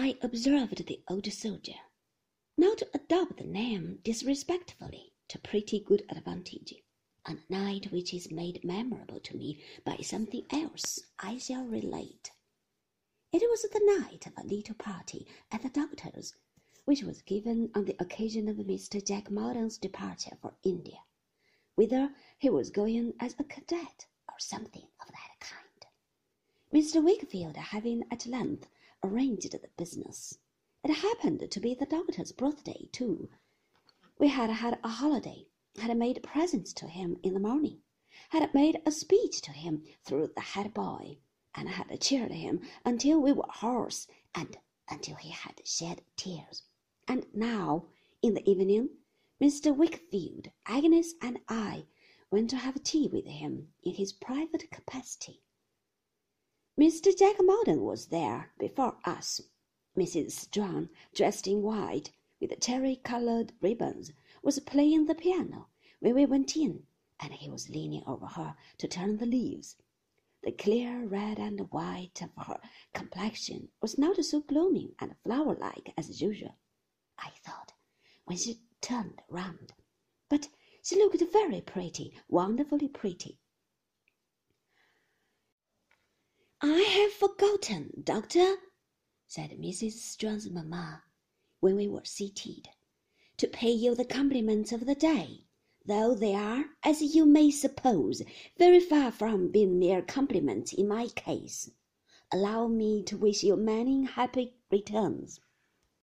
I observed the old soldier, not to adopt the name disrespectfully to pretty good advantage, on a night which is made memorable to me by something else I shall relate. It was the night of a little party at the doctor's, which was given on the occasion of Mr. Jack Maldon's departure for India, whither he was going as a cadet or something. Mr. Wickfield having at length arranged the business. It happened to be the doctor's birthday, too. We had had a holiday, had made presents to him in the morning, had made a speech to him through the head boy, and had cheered him until we were hoarse and until he had shed tears. And now, in the evening, Mr. Wickfield, Agnes, and I went to have tea with him in his private capacity. Mr. Jack Maldon was there before us. Mrs. Strong, dressed in white, with cherry-coloured ribbons, was playing the piano when we went in, and he was leaning over her to turn the leaves. The clear red and white of her complexion was not so blooming and flower-like as usual, I thought, when she turned round, but she looked very pretty, wonderfully pretty. I have forgotten, Doctor, said Mrs. Strong's mamma, when we were seated, to pay you the compliments of the day, though they are, as you may suppose, very far from being mere compliments in my case. Allow me to wish you many happy returns.